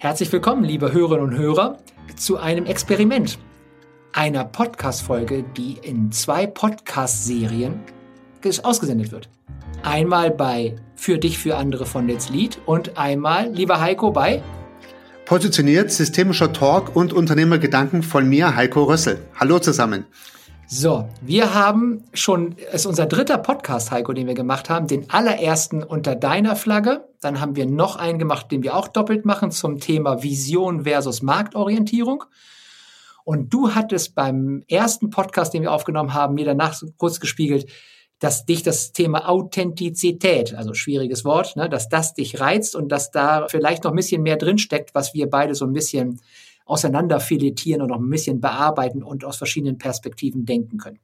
Herzlich willkommen, liebe Hörerinnen und Hörer, zu einem Experiment, einer Podcast-Folge, die in zwei Podcast-Serien ausgesendet wird. Einmal bei Für dich, für andere von Let's Lead und einmal, lieber Heiko, bei Positioniert systemischer Talk und Unternehmergedanken von mir, Heiko Rössel. Hallo zusammen. So, wir haben schon, es ist unser dritter Podcast, Heiko, den wir gemacht haben, den allerersten unter deiner Flagge. Dann haben wir noch einen gemacht, den wir auch doppelt machen zum Thema Vision versus Marktorientierung. Und du hattest beim ersten Podcast, den wir aufgenommen haben, mir danach kurz gespiegelt, dass dich das Thema Authentizität, also schwieriges Wort, ne, dass das dich reizt und dass da vielleicht noch ein bisschen mehr drinsteckt, was wir beide so ein bisschen auseinanderfiletieren und noch ein bisschen bearbeiten und aus verschiedenen Perspektiven denken können.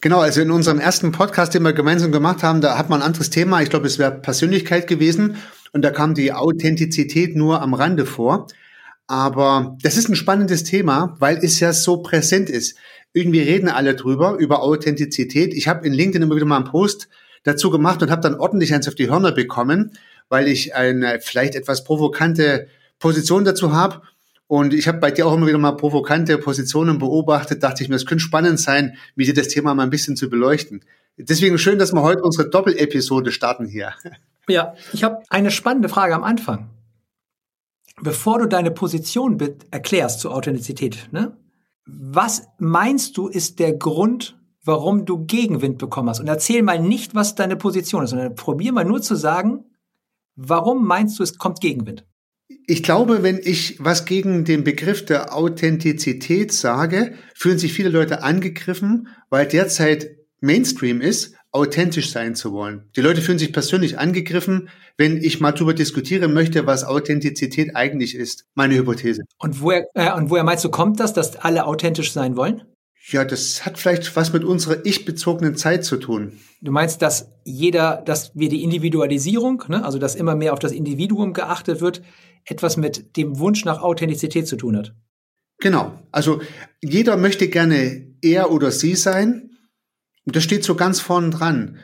Genau, also in unserem ersten Podcast, den wir gemeinsam gemacht haben, da hat man ein anderes Thema. Ich glaube, es wäre Persönlichkeit gewesen und da kam die Authentizität nur am Rande vor. Aber das ist ein spannendes Thema, weil es ja so präsent ist. Irgendwie reden alle drüber, über Authentizität. Ich habe in LinkedIn immer wieder mal einen Post dazu gemacht und habe dann ordentlich eins auf die Hörner bekommen, weil ich eine vielleicht etwas provokante Position dazu habe. Und ich habe bei dir auch immer wieder mal provokante Positionen beobachtet, dachte ich mir, es könnte spannend sein, mit dir das Thema mal ein bisschen zu beleuchten. Deswegen schön, dass wir heute unsere Doppelepisode starten hier. Ja, ich habe eine spannende Frage am Anfang. Bevor du deine Position erklärst zur Authentizität, ne? was meinst du ist der Grund, warum du Gegenwind bekommen hast? Und erzähl mal nicht, was deine Position ist, sondern probier mal nur zu sagen, warum meinst du, es kommt Gegenwind? Ich glaube, wenn ich was gegen den Begriff der Authentizität sage, fühlen sich viele Leute angegriffen, weil derzeit Mainstream ist, authentisch sein zu wollen. Die Leute fühlen sich persönlich angegriffen, wenn ich mal darüber diskutieren möchte, was Authentizität eigentlich ist. Meine Hypothese. Und woher, äh, und woher meinst du, kommt das, dass alle authentisch sein wollen? Ja, das hat vielleicht was mit unserer ich-bezogenen Zeit zu tun. Du meinst, dass jeder, dass wir die Individualisierung, ne, also dass immer mehr auf das Individuum geachtet wird, etwas mit dem Wunsch nach Authentizität zu tun hat. Genau. Also jeder möchte gerne er oder sie sein. Und das steht so ganz vorn dran.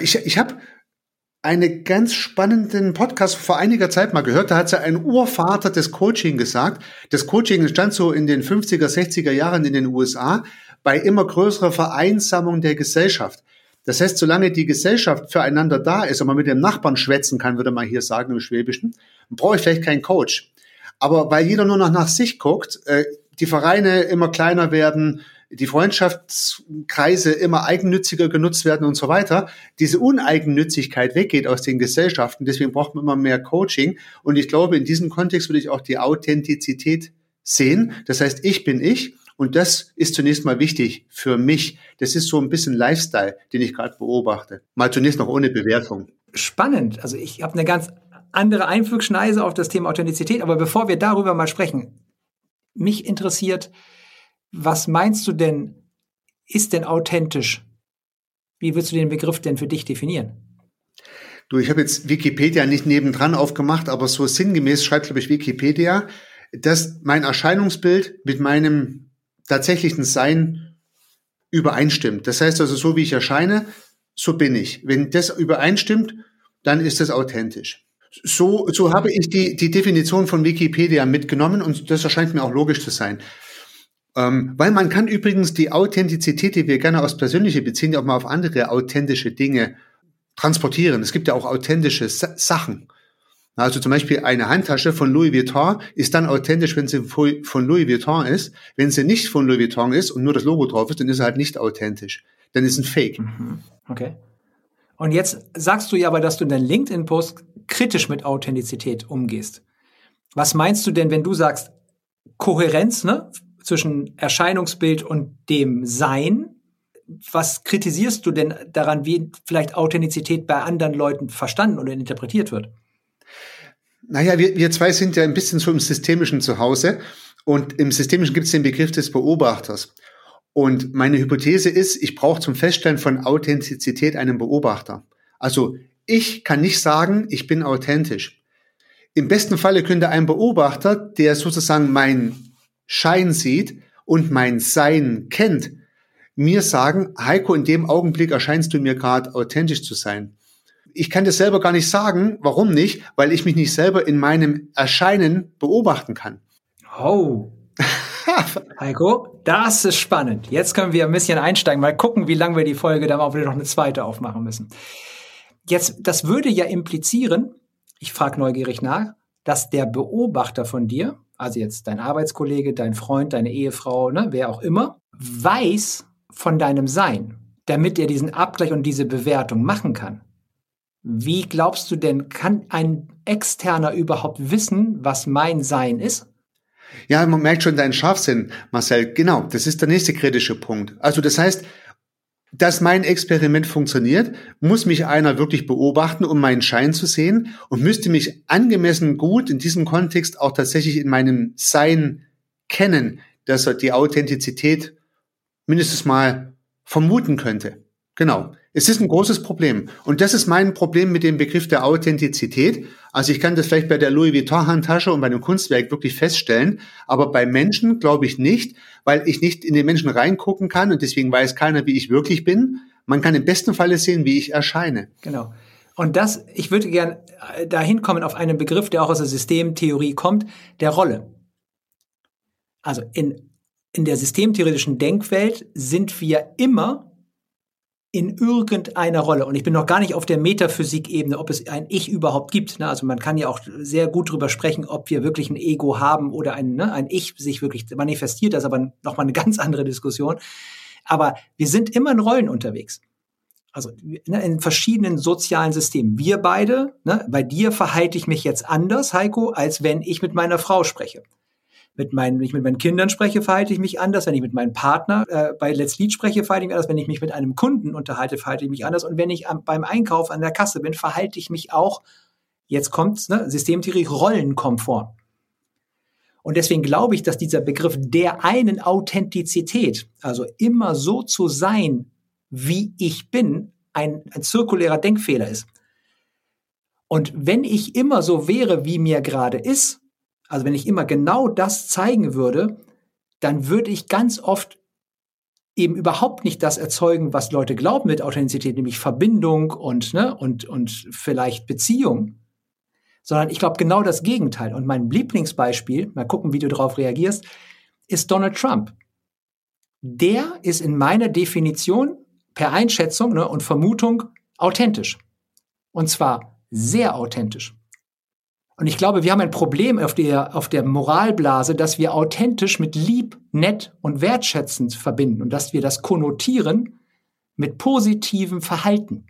Ich ich habe einen ganz spannenden Podcast vor einiger Zeit mal gehört. Da hat ja ein Urvater des Coaching gesagt. Das Coaching entstand so in den 50er, 60er Jahren in den USA bei immer größerer Vereinsamung der Gesellschaft. Das heißt, solange die Gesellschaft füreinander da ist und man mit dem Nachbarn schwätzen kann, würde man hier sagen im Schwäbischen, brauche ich vielleicht keinen Coach. Aber weil jeder nur noch nach sich guckt, äh, die Vereine immer kleiner werden, die Freundschaftskreise immer eigennütziger genutzt werden und so weiter, diese Uneigennützigkeit weggeht aus den Gesellschaften. Deswegen braucht man immer mehr Coaching. Und ich glaube, in diesem Kontext würde ich auch die Authentizität sehen. Das heißt, ich bin ich. Und das ist zunächst mal wichtig für mich. Das ist so ein bisschen Lifestyle, den ich gerade beobachte. Mal zunächst noch ohne Bewertung. Spannend. Also ich habe eine ganz andere Einflugschneise auf das Thema Authentizität. Aber bevor wir darüber mal sprechen, mich interessiert, was meinst du denn, ist denn authentisch? Wie würdest du den Begriff denn für dich definieren? Du, ich habe jetzt Wikipedia nicht nebendran aufgemacht, aber so sinngemäß schreibt, glaube ich, Wikipedia, dass mein Erscheinungsbild mit meinem tatsächlichen Sein übereinstimmt. Das heißt also, so wie ich erscheine, so bin ich. Wenn das übereinstimmt, dann ist das authentisch. So, so habe ich die, die Definition von Wikipedia mitgenommen und das erscheint mir auch logisch zu sein. Ähm, weil man kann übrigens die Authentizität, die wir gerne aus persönliche beziehen, auch mal auf andere authentische Dinge transportieren. Es gibt ja auch authentische Sa Sachen. Also zum Beispiel eine Handtasche von Louis Vuitton ist dann authentisch, wenn sie von Louis Vuitton ist. Wenn sie nicht von Louis Vuitton ist und nur das Logo drauf ist, dann ist sie halt nicht authentisch. Dann ist ein Fake. Mhm. Okay. Und jetzt sagst du ja aber, dass du in deinem LinkedIn-Post kritisch mit Authentizität umgehst. Was meinst du denn, wenn du sagst Kohärenz, ne? zwischen Erscheinungsbild und dem Sein. Was kritisierst du denn daran, wie vielleicht Authentizität bei anderen Leuten verstanden oder interpretiert wird? Naja, wir, wir zwei sind ja ein bisschen so im Systemischen zu Hause. Und im Systemischen gibt es den Begriff des Beobachters. Und meine Hypothese ist, ich brauche zum Feststellen von Authentizität einen Beobachter. Also ich kann nicht sagen, ich bin authentisch. Im besten Falle könnte ein Beobachter, der sozusagen mein Schein sieht und mein Sein kennt, mir sagen, Heiko, in dem Augenblick erscheinst du mir gerade authentisch zu sein. ich kann das selber gar nicht sagen. Warum nicht? Weil ich mich nicht selber in meinem Erscheinen beobachten kann. Oh. Heiko, das ist spannend. Jetzt können wir ein bisschen einsteigen, mal gucken, wie lange wir die Folge dann auch wieder noch eine zweite aufmachen müssen. Jetzt, das würde ja implizieren, ich frage neugierig nach, dass der Beobachter von dir, also jetzt dein Arbeitskollege, dein Freund, deine Ehefrau, ne, wer auch immer, weiß von deinem Sein, damit er diesen Abgleich und diese Bewertung machen kann. Wie glaubst du denn, kann ein Externer überhaupt wissen, was mein Sein ist? Ja, man merkt schon deinen Scharfsinn, Marcel. Genau, das ist der nächste kritische Punkt. Also das heißt, dass mein Experiment funktioniert, muss mich einer wirklich beobachten, um meinen Schein zu sehen und müsste mich angemessen gut in diesem Kontext auch tatsächlich in meinem Sein kennen, dass er die Authentizität mindestens mal vermuten könnte. Genau. Es ist ein großes Problem. Und das ist mein Problem mit dem Begriff der Authentizität. Also ich kann das vielleicht bei der Louis Vuitton Handtasche und bei einem Kunstwerk wirklich feststellen. Aber bei Menschen glaube ich nicht, weil ich nicht in den Menschen reingucken kann und deswegen weiß keiner, wie ich wirklich bin. Man kann im besten Falle sehen, wie ich erscheine. Genau. Und das, ich würde gern äh, dahin kommen auf einen Begriff, der auch aus der Systemtheorie kommt, der Rolle. Also in, in der systemtheoretischen Denkwelt sind wir immer in irgendeiner Rolle. Und ich bin noch gar nicht auf der Metaphysik-Ebene, ob es ein Ich überhaupt gibt. Ne? Also man kann ja auch sehr gut drüber sprechen, ob wir wirklich ein Ego haben oder ein, ne, ein Ich sich wirklich manifestiert. Das ist aber nochmal eine ganz andere Diskussion. Aber wir sind immer in Rollen unterwegs. Also ne, in verschiedenen sozialen Systemen. Wir beide, ne, bei dir verhalte ich mich jetzt anders, Heiko, als wenn ich mit meiner Frau spreche mit meinen, wenn ich mit meinen Kindern spreche, verhalte ich mich anders. Wenn ich mit meinem Partner äh, bei Let's Lead spreche, verhalte ich mich anders. Wenn ich mich mit einem Kunden unterhalte, verhalte ich mich anders. Und wenn ich am, beim Einkauf an der Kasse bin, verhalte ich mich auch, jetzt kommt's, ne, Systemtheorie, Rollenkomfort. Und deswegen glaube ich, dass dieser Begriff der einen Authentizität, also immer so zu sein, wie ich bin, ein, ein zirkulärer Denkfehler ist. Und wenn ich immer so wäre, wie mir gerade ist, also wenn ich immer genau das zeigen würde, dann würde ich ganz oft eben überhaupt nicht das erzeugen, was Leute glauben mit Authentizität, nämlich Verbindung und, ne, und, und vielleicht Beziehung, sondern ich glaube genau das Gegenteil. Und mein Lieblingsbeispiel, mal gucken, wie du darauf reagierst, ist Donald Trump. Der ist in meiner Definition per Einschätzung ne, und Vermutung authentisch. Und zwar sehr authentisch. Und ich glaube, wir haben ein Problem auf der, auf der Moralblase, dass wir authentisch mit lieb, nett und wertschätzend verbinden und dass wir das konnotieren mit positivem Verhalten.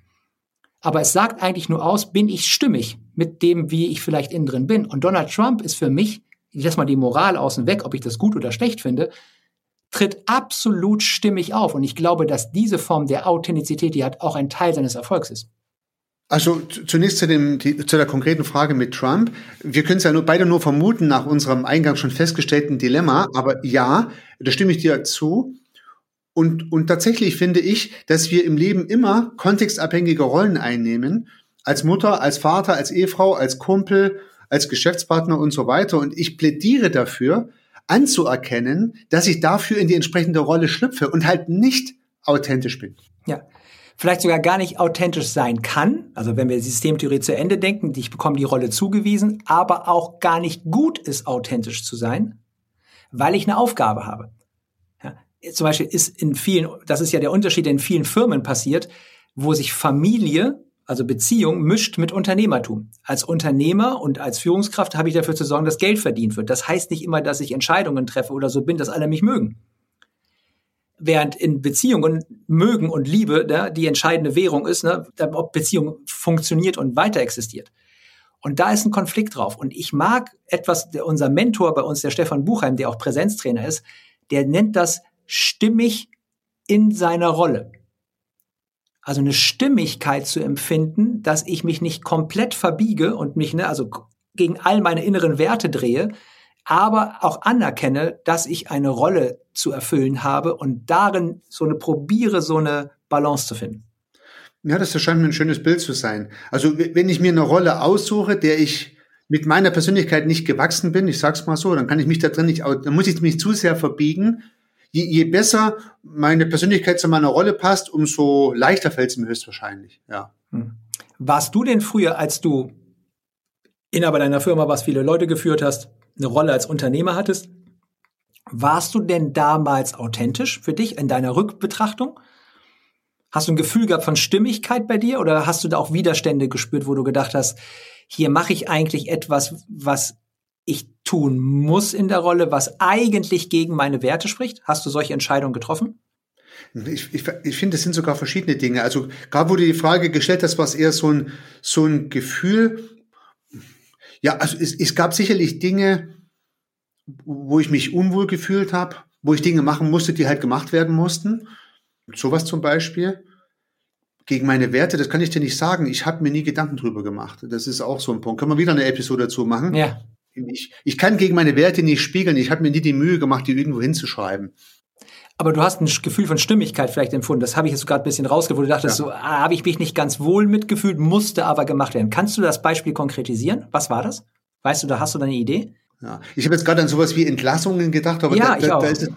Aber es sagt eigentlich nur aus, bin ich stimmig mit dem, wie ich vielleicht innen drin bin. Und Donald Trump ist für mich, ich lasse mal die Moral außen weg, ob ich das gut oder schlecht finde, tritt absolut stimmig auf. Und ich glaube, dass diese Form der Authentizität, die hat auch ein Teil seines Erfolgs ist. Also zunächst zu, dem, die, zu der konkreten Frage mit Trump. Wir können es ja nur, beide nur vermuten nach unserem Eingang schon festgestellten Dilemma. Aber ja, da stimme ich dir zu. Und, und tatsächlich finde ich, dass wir im Leben immer kontextabhängige Rollen einnehmen. Als Mutter, als Vater, als Ehefrau, als Kumpel, als Geschäftspartner und so weiter. Und ich plädiere dafür, anzuerkennen, dass ich dafür in die entsprechende Rolle schlüpfe und halt nicht authentisch bin. Ja, vielleicht sogar gar nicht authentisch sein kann, also wenn wir Systemtheorie zu Ende denken, ich bekomme die Rolle zugewiesen, aber auch gar nicht gut ist, authentisch zu sein, weil ich eine Aufgabe habe. Ja, zum Beispiel ist in vielen, das ist ja der Unterschied, der in vielen Firmen passiert, wo sich Familie, also Beziehung, mischt mit Unternehmertum. Als Unternehmer und als Führungskraft habe ich dafür zu sorgen, dass Geld verdient wird. Das heißt nicht immer, dass ich Entscheidungen treffe oder so bin, dass alle mich mögen. Während in Beziehungen mögen und Liebe ne, die entscheidende Währung ist, ne, ob Beziehung funktioniert und weiter existiert. Und da ist ein Konflikt drauf. Und ich mag etwas, der, unser Mentor bei uns, der Stefan Buchheim, der auch Präsenztrainer ist, der nennt das stimmig in seiner Rolle. Also eine Stimmigkeit zu empfinden, dass ich mich nicht komplett verbiege und mich, ne, also gegen all meine inneren Werte drehe, aber auch anerkenne, dass ich eine Rolle zu erfüllen habe und darin so eine probiere, so eine Balance zu finden. Ja, das scheint mir ein schönes Bild zu sein. Also wenn ich mir eine Rolle aussuche, der ich mit meiner Persönlichkeit nicht gewachsen bin, ich sag's mal so, dann kann ich mich da drin nicht, dann muss ich mich zu sehr verbiegen. Je, je besser meine Persönlichkeit zu meiner Rolle passt, umso leichter fällt es mir höchstwahrscheinlich, ja. Hm. Warst du denn früher, als du Inhaber deiner Firma warst, viele Leute geführt hast, eine Rolle als Unternehmer hattest, warst du denn damals authentisch für dich in deiner Rückbetrachtung? Hast du ein Gefühl gehabt von Stimmigkeit bei dir oder hast du da auch Widerstände gespürt, wo du gedacht hast, hier mache ich eigentlich etwas, was ich tun muss in der Rolle, was eigentlich gegen meine Werte spricht? Hast du solche Entscheidungen getroffen? Ich, ich, ich finde, es sind sogar verschiedene Dinge. Also gerade du die Frage gestellt hast, war eher so ein, so ein Gefühl. Ja, also es, es gab sicherlich Dinge, wo ich mich unwohl gefühlt habe, wo ich Dinge machen musste, die halt gemacht werden mussten. Sowas zum Beispiel. Gegen meine Werte, das kann ich dir nicht sagen. Ich habe mir nie Gedanken drüber gemacht. Das ist auch so ein Punkt. Können wir wieder eine Episode dazu machen? Ja. Ich, ich kann gegen meine Werte nicht spiegeln. Ich habe mir nie die Mühe gemacht, die irgendwo hinzuschreiben. Aber du hast ein Gefühl von Stimmigkeit vielleicht empfunden. Das habe ich jetzt gerade ein bisschen rausgeholt, wo du dachtest, ja. so ah, habe ich mich nicht ganz wohl mitgefühlt, musste aber gemacht werden. Kannst du das Beispiel konkretisieren? Was war das? Weißt du, da hast du deine Idee? Ja, ich habe jetzt gerade an sowas wie Entlassungen gedacht, aber ja, da, da, da ist es,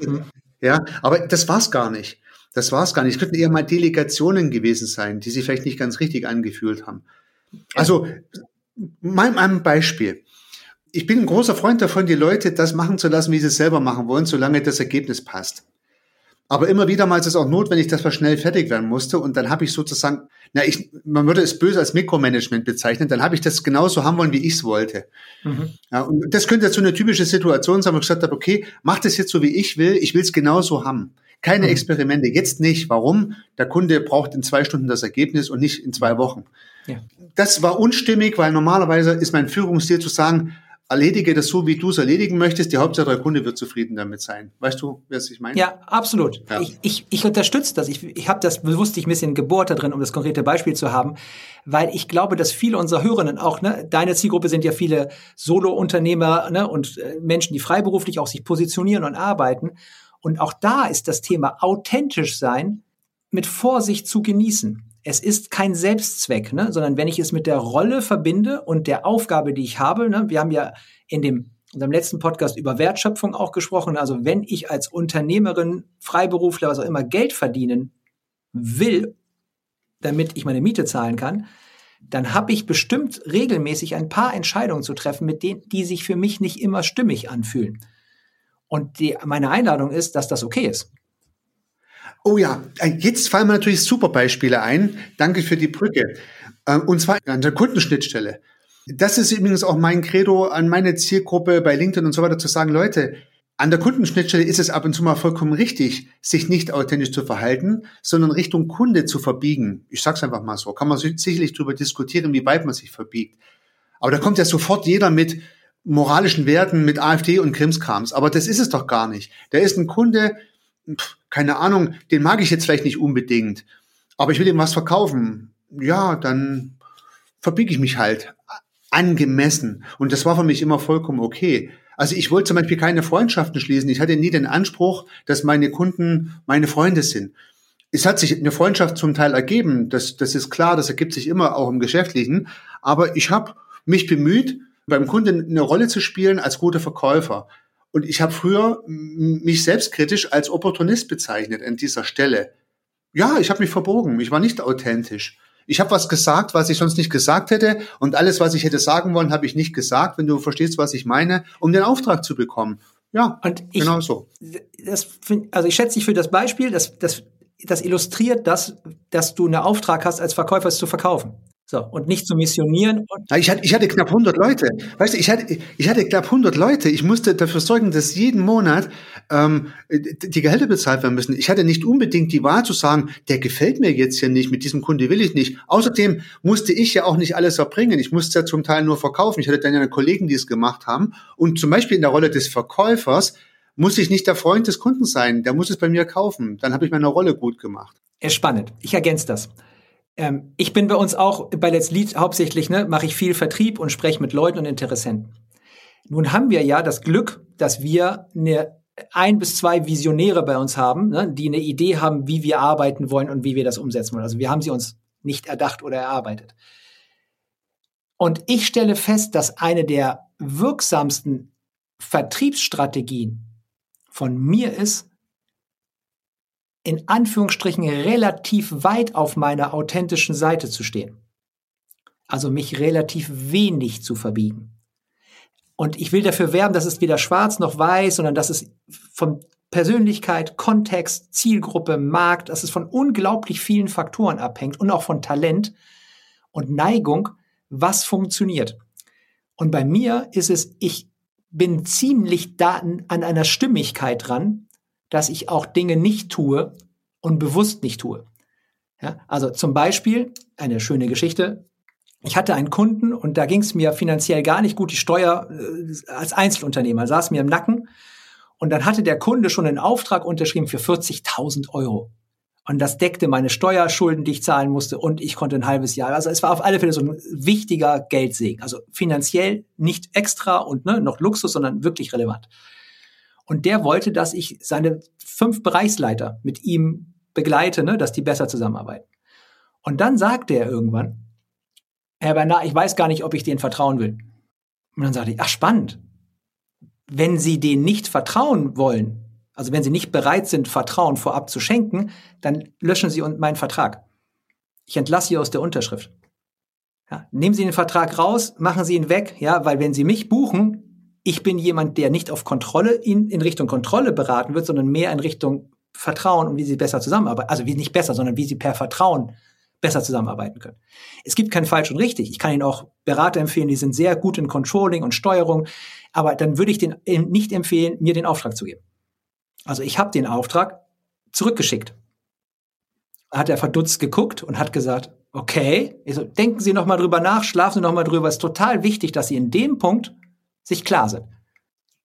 ja, aber das war's gar nicht. Das war's gar nicht. Es könnten eher mal Delegationen gewesen sein, die sich vielleicht nicht ganz richtig angefühlt haben. Also, mein, mein Beispiel. Ich bin ein großer Freund davon, die Leute das machen zu lassen, wie sie es selber machen wollen, solange das Ergebnis passt. Aber immer wieder mal ist es auch notwendig, dass was schnell fertig werden musste. Und dann habe ich sozusagen, na, ich, man würde es böse als Mikromanagement bezeichnen, dann habe ich das genauso haben wollen, wie ich es wollte. Mhm. Ja, und das könnte jetzt so eine typische Situation sein, wo ich gesagt habe, okay, mach das jetzt so, wie ich will, ich will es genauso haben. Keine mhm. Experimente, jetzt nicht. Warum? Der Kunde braucht in zwei Stunden das Ergebnis und nicht in zwei Wochen. Ja. Das war unstimmig, weil normalerweise ist mein Führungsstil zu sagen, erledige das so, wie du es erledigen möchtest. Die Hauptsache, der Kunde wird zufrieden damit sein. Weißt du, was ich meine? Ja, absolut. Ja. Ich, ich, ich unterstütze das. Ich, ich habe das bewusst ein bisschen gebohrt da drin, um das konkrete Beispiel zu haben, weil ich glaube, dass viele unserer Hörerinnen auch, ne, deine Zielgruppe sind ja viele Solo-Unternehmer ne, und äh, Menschen, die freiberuflich auch sich positionieren und arbeiten. Und auch da ist das Thema authentisch sein mit Vorsicht zu genießen es ist kein Selbstzweck, ne? sondern wenn ich es mit der Rolle verbinde und der Aufgabe, die ich habe, ne? wir haben ja in dem unserem letzten Podcast über Wertschöpfung auch gesprochen. Also wenn ich als Unternehmerin, Freiberufler, was auch immer Geld verdienen will, damit ich meine Miete zahlen kann, dann habe ich bestimmt regelmäßig ein paar Entscheidungen zu treffen, mit denen, die sich für mich nicht immer stimmig anfühlen. Und die, meine Einladung ist, dass das okay ist. Oh ja, äh, jetzt fallen mir natürlich super Beispiele ein. Danke für die Brücke. Äh, und zwar an der Kundenschnittstelle. Das ist übrigens auch mein Credo an meine Zielgruppe bei LinkedIn und so weiter zu sagen, Leute, an der Kundenschnittstelle ist es ab und zu mal vollkommen richtig, sich nicht authentisch zu verhalten, sondern Richtung Kunde zu verbiegen. Ich sag's einfach mal so. Kann man sicherlich darüber diskutieren, wie weit man sich verbiegt. Aber da kommt ja sofort jeder mit moralischen Werten, mit AfD und Krimskrams. Aber das ist es doch gar nicht. Da ist ein Kunde, keine Ahnung, den mag ich jetzt vielleicht nicht unbedingt, aber ich will ihm was verkaufen. Ja, dann verbiege ich mich halt angemessen. Und das war für mich immer vollkommen okay. Also ich wollte zum Beispiel keine Freundschaften schließen. Ich hatte nie den Anspruch, dass meine Kunden meine Freunde sind. Es hat sich eine Freundschaft zum Teil ergeben. Das, das ist klar, das ergibt sich immer auch im Geschäftlichen. Aber ich habe mich bemüht, beim Kunden eine Rolle zu spielen als guter Verkäufer. Und ich habe früher mich selbstkritisch als Opportunist bezeichnet an dieser Stelle. Ja, ich habe mich verbogen. Ich war nicht authentisch. Ich habe was gesagt, was ich sonst nicht gesagt hätte. Und alles, was ich hätte sagen wollen, habe ich nicht gesagt, wenn du verstehst, was ich meine, um den Auftrag zu bekommen. Ja, und ich, genau so. Das find, also ich schätze dich für das Beispiel, das, das, das illustriert das, dass du einen Auftrag hast, als Verkäufer es zu verkaufen. So, und nicht zu missionieren. ich, hatte, ich hatte knapp 100 Leute. Weißt du, ich hatte, ich hatte knapp 100 Leute. Ich musste dafür sorgen, dass jeden Monat ähm, die Gehälter bezahlt werden müssen. Ich hatte nicht unbedingt die Wahl zu sagen, der gefällt mir jetzt hier nicht, mit diesem Kunde will ich nicht. Außerdem musste ich ja auch nicht alles erbringen. Ich musste ja zum Teil nur verkaufen. Ich hatte dann ja Kollegen, die es gemacht haben. Und zum Beispiel in der Rolle des Verkäufers muss ich nicht der Freund des Kunden sein. Der muss es bei mir kaufen. Dann habe ich meine Rolle gut gemacht. Spannend. Ich ergänze das. Ähm, ich bin bei uns auch bei Let's Lead hauptsächlich, ne, mache ich viel Vertrieb und spreche mit Leuten und Interessenten. Nun haben wir ja das Glück, dass wir eine ein bis zwei Visionäre bei uns haben, ne, die eine Idee haben, wie wir arbeiten wollen und wie wir das umsetzen wollen. Also wir haben sie uns nicht erdacht oder erarbeitet. Und ich stelle fest, dass eine der wirksamsten Vertriebsstrategien von mir ist, in Anführungsstrichen relativ weit auf meiner authentischen Seite zu stehen. Also mich relativ wenig zu verbiegen. Und ich will dafür werben, dass es weder schwarz noch weiß, sondern dass es von Persönlichkeit, Kontext, Zielgruppe, Markt, dass es von unglaublich vielen Faktoren abhängt und auch von Talent und Neigung, was funktioniert. Und bei mir ist es, ich bin ziemlich da an einer Stimmigkeit dran, dass ich auch Dinge nicht tue und bewusst nicht tue. Ja, also zum Beispiel eine schöne Geschichte. Ich hatte einen Kunden und da ging es mir finanziell gar nicht gut. Die Steuer äh, als Einzelunternehmer saß mir im Nacken. Und dann hatte der Kunde schon einen Auftrag unterschrieben für 40.000 Euro. Und das deckte meine Steuerschulden, die ich zahlen musste, und ich konnte ein halbes Jahr. Also es war auf alle Fälle so ein wichtiger Geldsegen. Also finanziell nicht extra und ne, noch Luxus, sondern wirklich relevant. Und der wollte, dass ich seine fünf Bereichsleiter mit ihm begleite, ne, dass die besser zusammenarbeiten. Und dann sagte er irgendwann, Herr Bernard, ich weiß gar nicht, ob ich denen vertrauen will. Und dann sagte ich, ach spannend. Wenn Sie denen nicht vertrauen wollen, also wenn Sie nicht bereit sind, Vertrauen vorab zu schenken, dann löschen Sie meinen Vertrag. Ich entlasse Sie aus der Unterschrift. Ja, nehmen Sie den Vertrag raus, machen Sie ihn weg, ja, weil wenn Sie mich buchen, ich bin jemand, der nicht auf Kontrolle in, in Richtung Kontrolle beraten wird, sondern mehr in Richtung Vertrauen und wie Sie besser zusammenarbeiten. Also wie nicht besser, sondern wie Sie per Vertrauen besser zusammenarbeiten können. Es gibt kein falsch und richtig. Ich kann Ihnen auch Berater empfehlen, die sind sehr gut in Controlling und Steuerung, aber dann würde ich den nicht empfehlen, mir den Auftrag zu geben. Also ich habe den Auftrag zurückgeschickt. Hat er verdutzt geguckt und hat gesagt, okay, also denken Sie noch mal drüber nach, schlafen Sie noch mal drüber. Es ist total wichtig, dass Sie in dem Punkt sich klar sind.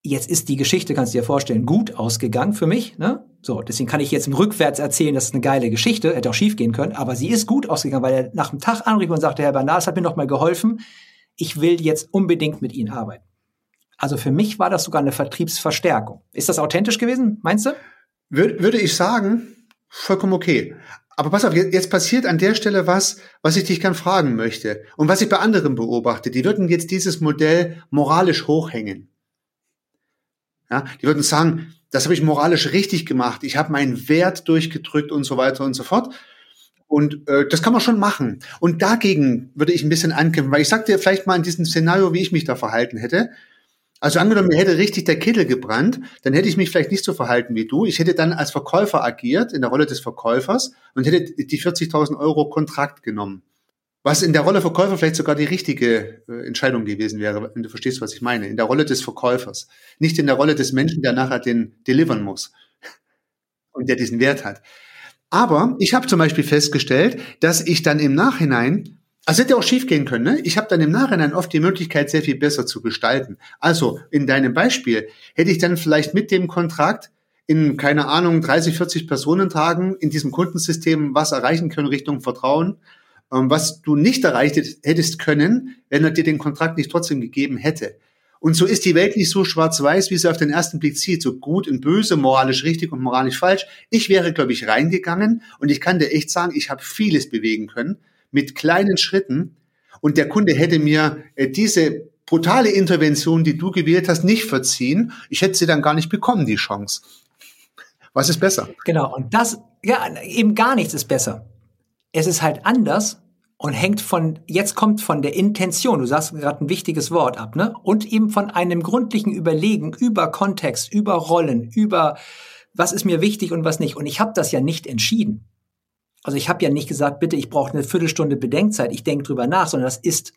Jetzt ist die Geschichte, kannst du dir vorstellen, gut ausgegangen für mich. Ne? So, deswegen kann ich jetzt rückwärts erzählen, das ist eine geile Geschichte, hätte auch schief gehen können, aber sie ist gut ausgegangen, weil er nach dem Tag anrief und sagte, Herr Bernard, es hat mir noch mal geholfen, ich will jetzt unbedingt mit Ihnen arbeiten. Also für mich war das sogar eine Vertriebsverstärkung. Ist das authentisch gewesen, meinst du? Würde ich sagen, vollkommen okay. Aber pass auf, jetzt passiert an der Stelle was, was ich dich gern fragen möchte. Und was ich bei anderen beobachte. Die würden jetzt dieses Modell moralisch hochhängen. Ja, die würden sagen, das habe ich moralisch richtig gemacht. Ich habe meinen Wert durchgedrückt und so weiter und so fort. Und äh, das kann man schon machen. Und dagegen würde ich ein bisschen ankämpfen, weil ich sag dir vielleicht mal in diesem Szenario, wie ich mich da verhalten hätte. Also angenommen, mir hätte richtig der Kittel gebrannt, dann hätte ich mich vielleicht nicht so verhalten wie du. Ich hätte dann als Verkäufer agiert, in der Rolle des Verkäufers und hätte die 40.000 Euro Kontrakt genommen. Was in der Rolle Verkäufer vielleicht sogar die richtige äh, Entscheidung gewesen wäre, wenn du verstehst, was ich meine. In der Rolle des Verkäufers. Nicht in der Rolle des Menschen, der nachher den delivern muss und der diesen Wert hat. Aber ich habe zum Beispiel festgestellt, dass ich dann im Nachhinein also hätte auch schief gehen können. Ne? Ich habe dann im Nachhinein oft die Möglichkeit, sehr viel besser zu gestalten. Also in deinem Beispiel hätte ich dann vielleicht mit dem Kontrakt in, keine Ahnung, 30, 40 Personentagen in diesem Kundensystem was erreichen können Richtung Vertrauen, ähm, was du nicht erreicht hättest können, wenn er dir den Kontrakt nicht trotzdem gegeben hätte. Und so ist die Welt nicht so schwarz-weiß, wie sie auf den ersten Blick sieht, so gut und böse, moralisch richtig und moralisch falsch. Ich wäre, glaube ich, reingegangen und ich kann dir echt sagen, ich habe vieles bewegen können mit kleinen Schritten und der Kunde hätte mir äh, diese brutale Intervention, die du gewählt hast, nicht verziehen. Ich hätte sie dann gar nicht bekommen, die Chance. Was ist besser? Genau, und das, ja, eben gar nichts ist besser. Es ist halt anders und hängt von, jetzt kommt von der Intention, du sagst gerade ein wichtiges Wort ab, ne? Und eben von einem gründlichen Überlegen über Kontext, über Rollen, über was ist mir wichtig und was nicht. Und ich habe das ja nicht entschieden. Also ich habe ja nicht gesagt, bitte, ich brauche eine Viertelstunde Bedenkzeit, ich denke drüber nach, sondern das ist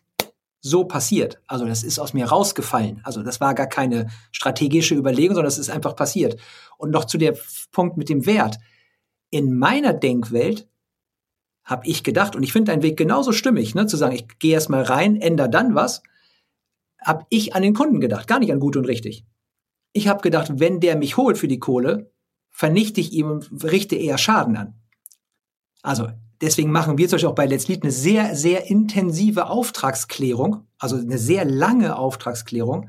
so passiert. Also das ist aus mir rausgefallen. Also das war gar keine strategische Überlegung, sondern das ist einfach passiert. Und noch zu der Punkt mit dem Wert. In meiner Denkwelt habe ich gedacht, und ich finde deinen Weg genauso stimmig, ne, zu sagen, ich gehe erst mal rein, ändere dann was, habe ich an den Kunden gedacht, gar nicht an gut und richtig. Ich habe gedacht, wenn der mich holt für die Kohle, vernichte ich ihm richte eher Schaden an. Also deswegen machen wir zum Beispiel auch bei Let's Lead eine sehr, sehr intensive Auftragsklärung, also eine sehr lange Auftragsklärung,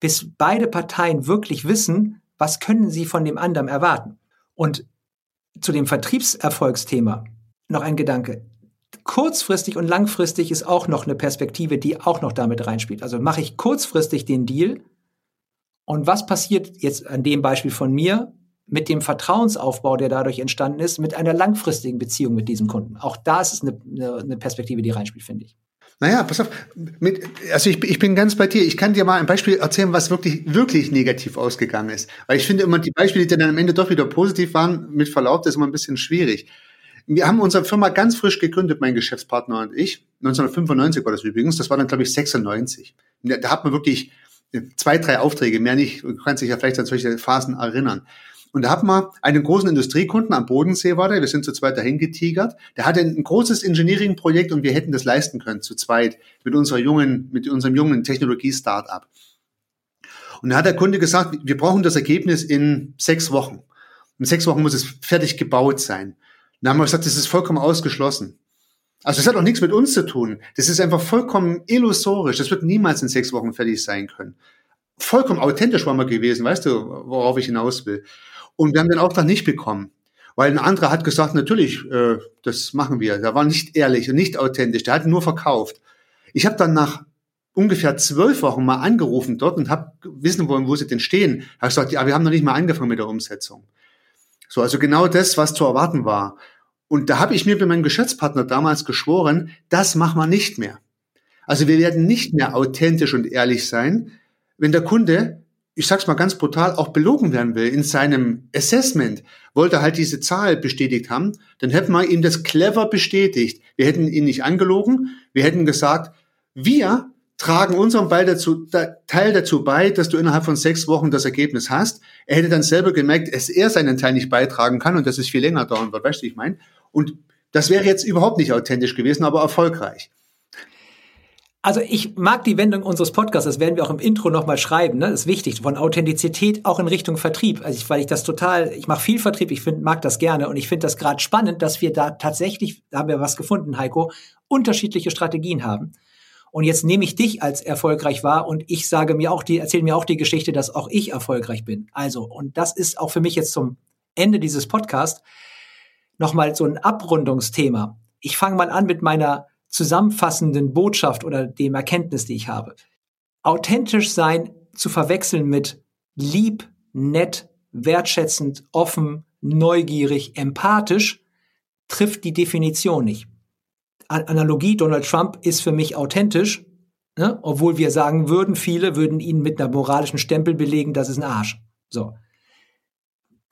bis beide Parteien wirklich wissen, was können sie von dem anderen erwarten. Und zu dem Vertriebserfolgsthema noch ein Gedanke. Kurzfristig und langfristig ist auch noch eine Perspektive, die auch noch damit reinspielt. Also mache ich kurzfristig den Deal und was passiert jetzt an dem Beispiel von mir? Mit dem Vertrauensaufbau, der dadurch entstanden ist, mit einer langfristigen Beziehung mit diesem Kunden. Auch da ist es eine, eine, Perspektive, die reinspielt, finde ich. Naja, pass auf. Mit, also ich, ich bin ganz bei dir. Ich kann dir mal ein Beispiel erzählen, was wirklich, wirklich negativ ausgegangen ist. Weil ich finde immer, die Beispiele, die dann am Ende doch wieder positiv waren, mit Verlaub, das ist immer ein bisschen schwierig. Wir haben unsere Firma ganz frisch gegründet, mein Geschäftspartner und ich. 1995 war das übrigens. Das war dann, glaube ich, 96. Da hat man wirklich zwei, drei Aufträge, mehr nicht. Du kannst dich ja vielleicht an solche Phasen erinnern. Und da hat man einen großen Industriekunden am Bodensee war der, wir sind zu zweit dahin getigert. Der hatte ein großes Engineering-Projekt und wir hätten das leisten können, zu zweit, mit unserer jungen, mit unserem jungen Technologie-Startup. Und da hat der Kunde gesagt, wir brauchen das Ergebnis in sechs Wochen. In sechs Wochen muss es fertig gebaut sein. Dann haben wir gesagt, das ist vollkommen ausgeschlossen. Also das hat auch nichts mit uns zu tun. Das ist einfach vollkommen illusorisch. Das wird niemals in sechs Wochen fertig sein können. Vollkommen authentisch war man gewesen, weißt du, worauf ich hinaus will. Und wir haben den Auftrag nicht bekommen. Weil ein anderer hat gesagt, natürlich, äh, das machen wir. Der war nicht ehrlich und nicht authentisch. Der hat nur verkauft. Ich habe dann nach ungefähr zwölf Wochen mal angerufen dort und habe wissen wollen, wo sie denn stehen. Habe gesagt, ja, wir haben noch nicht mal angefangen mit der Umsetzung. So, also genau das, was zu erwarten war. Und da habe ich mir bei meinem Geschäftspartner damals geschworen, das machen wir nicht mehr. Also wir werden nicht mehr authentisch und ehrlich sein, wenn der Kunde ich sag's mal ganz brutal, auch belogen werden will in seinem Assessment, wollte halt diese Zahl bestätigt haben, dann hätten wir ihm das clever bestätigt. Wir hätten ihn nicht angelogen, wir hätten gesagt, wir tragen unseren dazu, da, Teil dazu bei, dass du innerhalb von sechs Wochen das Ergebnis hast. Er hätte dann selber gemerkt, dass er seinen Teil nicht beitragen kann und dass es viel länger dauern wird, weißt du, ich meine? Und das wäre jetzt überhaupt nicht authentisch gewesen, aber erfolgreich. Also ich mag die Wendung unseres Podcasts, das werden wir auch im Intro nochmal schreiben, ne? Das ist wichtig, von Authentizität auch in Richtung Vertrieb. Also ich, weil ich das total, ich mache viel Vertrieb, ich find, mag das gerne und ich finde das gerade spannend, dass wir da tatsächlich, da haben wir was gefunden, Heiko, unterschiedliche Strategien haben. Und jetzt nehme ich dich als erfolgreich wahr und ich sage mir auch die, erzähle mir auch die Geschichte, dass auch ich erfolgreich bin. Also, und das ist auch für mich jetzt zum Ende dieses Podcasts nochmal so ein Abrundungsthema. Ich fange mal an mit meiner zusammenfassenden Botschaft oder dem Erkenntnis, die ich habe. Authentisch sein zu verwechseln mit lieb, nett, wertschätzend, offen, neugierig, empathisch, trifft die Definition nicht. Analogie, Donald Trump ist für mich authentisch, ne? obwohl wir sagen würden, viele würden ihn mit einer moralischen Stempel belegen, das ist ein Arsch. So.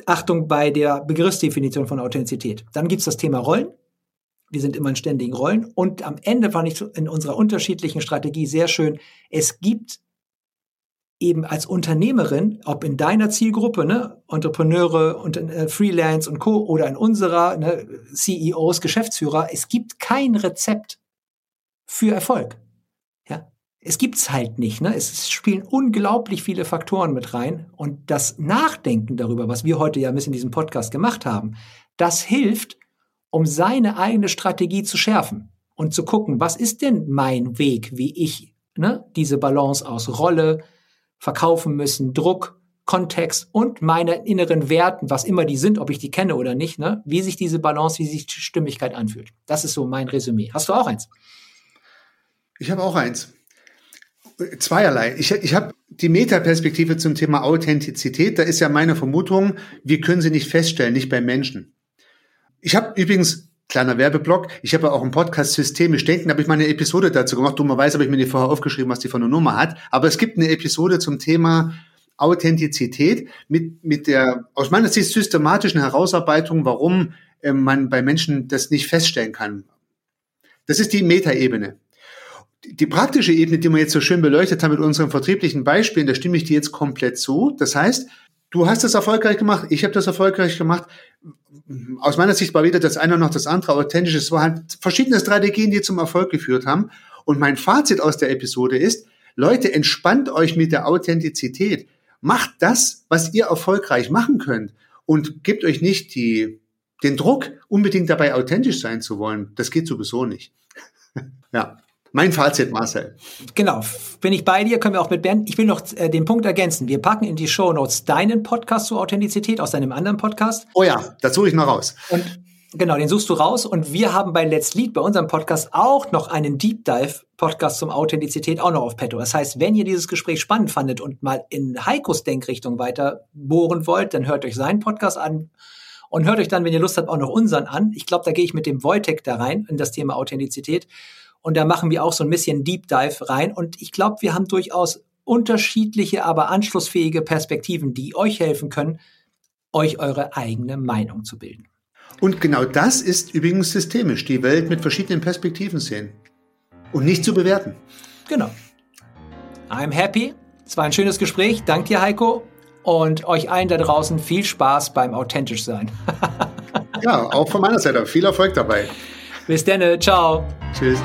Achtung bei der Begriffsdefinition von Authentizität. Dann gibt's das Thema Rollen wir sind immer in ständigen Rollen. Und am Ende fand ich in unserer unterschiedlichen Strategie sehr schön, es gibt eben als Unternehmerin, ob in deiner Zielgruppe, ne, Entrepreneure und äh, Freelance und Co. oder in unserer ne, CEOs, Geschäftsführer, es gibt kein Rezept für Erfolg. Ja, es gibt's halt nicht. Ne? Es spielen unglaublich viele Faktoren mit rein und das Nachdenken darüber, was wir heute ja ein bisschen in diesem Podcast gemacht haben, das hilft, um seine eigene Strategie zu schärfen und zu gucken, was ist denn mein Weg, wie ich ne, diese Balance aus Rolle, verkaufen müssen, Druck, Kontext und meine inneren Werten, was immer die sind, ob ich die kenne oder nicht, ne, wie sich diese Balance, wie sich die Stimmigkeit anfühlt. Das ist so mein Resümee. Hast du auch eins? Ich habe auch eins. Zweierlei. Ich, ich habe die Metaperspektive zum Thema Authentizität. Da ist ja meine Vermutung, wir können sie nicht feststellen, nicht bei Menschen. Ich habe übrigens, kleiner Werbeblock, ich habe ja auch ein Podcast Systemisch Denken, da habe ich mal eine Episode dazu gemacht. Dummerweise habe ich mir die vorher aufgeschrieben, was die von der Nummer hat. Aber es gibt eine Episode zum Thema Authentizität mit, mit der aus meiner Sicht systematischen Herausarbeitung, warum äh, man bei Menschen das nicht feststellen kann. Das ist die Metaebene. Die praktische Ebene, die wir jetzt so schön beleuchtet haben mit unseren vertrieblichen Beispielen, da stimme ich dir jetzt komplett zu. Das heißt, du hast das erfolgreich gemacht, ich habe das erfolgreich gemacht aus meiner Sicht war weder das eine noch das andere authentisch. Es waren verschiedene Strategien, die zum Erfolg geführt haben. Und mein Fazit aus der Episode ist, Leute, entspannt euch mit der Authentizität. Macht das, was ihr erfolgreich machen könnt. Und gebt euch nicht die, den Druck, unbedingt dabei authentisch sein zu wollen. Das geht sowieso nicht. ja. Mein Fazit, Marcel. Genau, bin ich bei dir, können wir auch mit Bernd. Ich will noch äh, den Punkt ergänzen. Wir packen in die Show Notes deinen Podcast zur Authentizität aus deinem anderen Podcast. Oh ja, das suche ich noch raus. Und genau, den suchst du raus. Und wir haben bei Let's Lead, bei unserem Podcast, auch noch einen Deep Dive Podcast zum Authentizität auch noch auf Petto. Das heißt, wenn ihr dieses Gespräch spannend fandet und mal in Heikos Denkrichtung weiter bohren wollt, dann hört euch seinen Podcast an und hört euch dann, wenn ihr Lust habt, auch noch unseren an. Ich glaube, da gehe ich mit dem Wojtek da rein in das Thema Authentizität. Und da machen wir auch so ein bisschen Deep Dive rein. Und ich glaube, wir haben durchaus unterschiedliche, aber anschlussfähige Perspektiven, die euch helfen können, euch eure eigene Meinung zu bilden. Und genau das ist übrigens systemisch, die Welt mit verschiedenen Perspektiven sehen und nicht zu bewerten. Genau. I'm happy. Es war ein schönes Gespräch. Dank dir, Heiko. Und euch allen da draußen viel Spaß beim authentisch sein. ja, auch von meiner Seite. Viel Erfolg dabei. Bis dann. Ciao. Tschüss.